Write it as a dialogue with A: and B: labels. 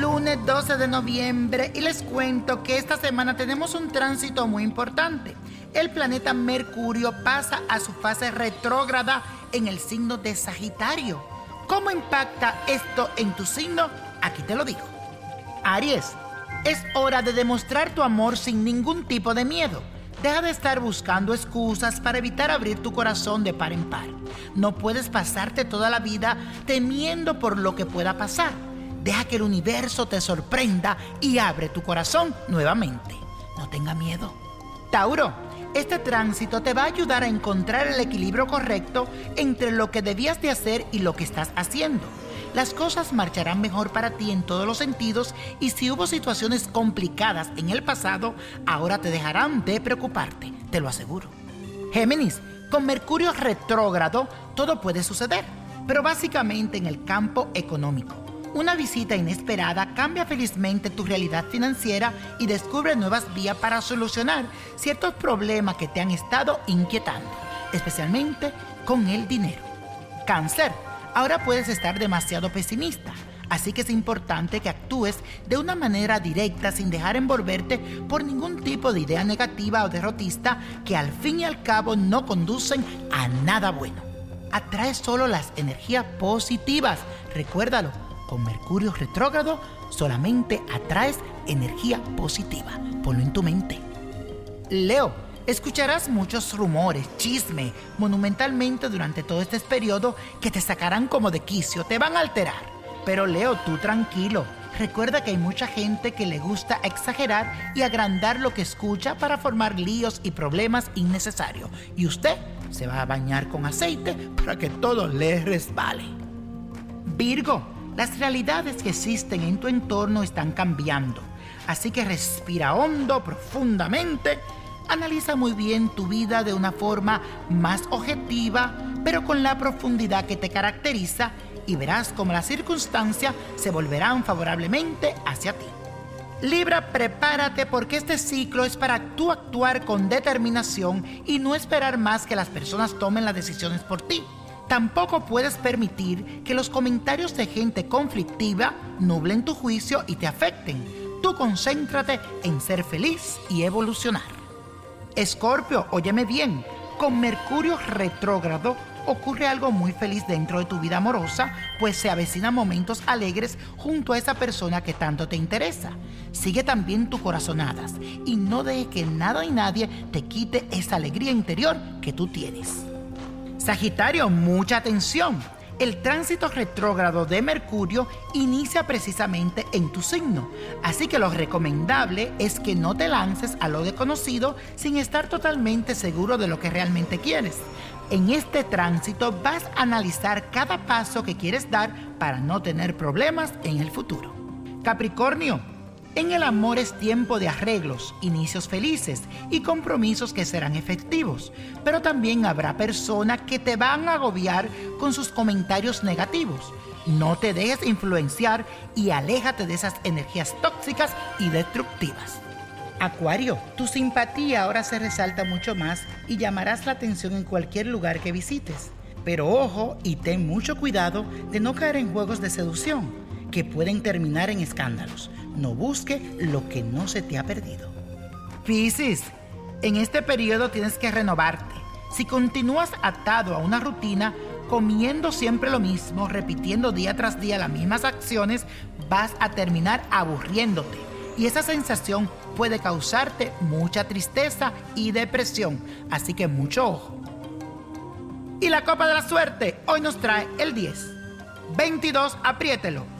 A: lunes 12 de noviembre y les cuento que esta semana tenemos un tránsito muy importante. El planeta Mercurio pasa a su fase retrógrada en el signo de Sagitario. ¿Cómo impacta esto en tu signo? Aquí te lo digo. Aries, es hora de demostrar tu amor sin ningún tipo de miedo. Deja de estar buscando excusas para evitar abrir tu corazón de par en par. No puedes pasarte toda la vida temiendo por lo que pueda pasar. Deja que el universo te sorprenda y abre tu corazón nuevamente. No tenga miedo. Tauro, este tránsito te va a ayudar a encontrar el equilibrio correcto entre lo que debías de hacer y lo que estás haciendo las cosas marcharán mejor para ti en todos los sentidos y si hubo situaciones complicadas en el pasado, ahora te dejarán de preocuparte, te lo aseguro. Géminis, con Mercurio retrógrado, todo puede suceder, pero básicamente en el campo económico. Una visita inesperada cambia felizmente tu realidad financiera y descubre nuevas vías para solucionar ciertos problemas que te han estado inquietando, especialmente con el dinero. Cáncer, Ahora puedes estar demasiado pesimista, así que es importante que actúes de una manera directa sin dejar envolverte por ningún tipo de idea negativa o derrotista que al fin y al cabo no conducen a nada bueno. Atrae solo las energías positivas, recuérdalo, con Mercurio retrógrado solamente atraes energía positiva. Ponlo en tu mente. Leo, Escucharás muchos rumores, chisme, monumentalmente durante todo este periodo que te sacarán como de quicio, te van a alterar. Pero Leo, tú tranquilo. Recuerda que hay mucha gente que le gusta exagerar y agrandar lo que escucha para formar líos y problemas innecesarios. Y usted se va a bañar con aceite para que todo le resbale. Virgo, las realidades que existen en tu entorno están cambiando. Así que respira hondo, profundamente Analiza muy bien tu vida de una forma más objetiva, pero con la profundidad que te caracteriza y verás cómo las circunstancias se volverán favorablemente hacia ti. Libra, prepárate porque este ciclo es para tú actuar con determinación y no esperar más que las personas tomen las decisiones por ti. Tampoco puedes permitir que los comentarios de gente conflictiva nublen tu juicio y te afecten. Tú concéntrate en ser feliz y evolucionar. Escorpio, óyeme bien, con Mercurio retrógrado ocurre algo muy feliz dentro de tu vida amorosa, pues se avecinan momentos alegres junto a esa persona que tanto te interesa. Sigue también tus corazonadas y no deje que nada y nadie te quite esa alegría interior que tú tienes. Sagitario, mucha atención el tránsito retrógrado de Mercurio inicia precisamente en tu signo, así que lo recomendable es que no te lances a lo desconocido sin estar totalmente seguro de lo que realmente quieres. En este tránsito vas a analizar cada paso que quieres dar para no tener problemas en el futuro. Capricornio, en el amor es tiempo de arreglos, inicios felices y compromisos que serán efectivos, pero también habrá personas que te van a agobiar con sus comentarios negativos. No te dejes influenciar y aléjate de esas energías tóxicas y destructivas. Acuario, tu simpatía ahora se resalta mucho más y llamarás la atención en cualquier lugar que visites. Pero ojo y ten mucho cuidado de no caer en juegos de seducción que pueden terminar en escándalos no busque lo que no se te ha perdido. Piscis, en este periodo tienes que renovarte. Si continúas atado a una rutina, comiendo siempre lo mismo, repitiendo día tras día las mismas acciones, vas a terminar aburriéndote. Y esa sensación puede causarte mucha tristeza y depresión. Así que mucho ojo. Y la copa de la suerte hoy nos trae el 10. 22, apriételo.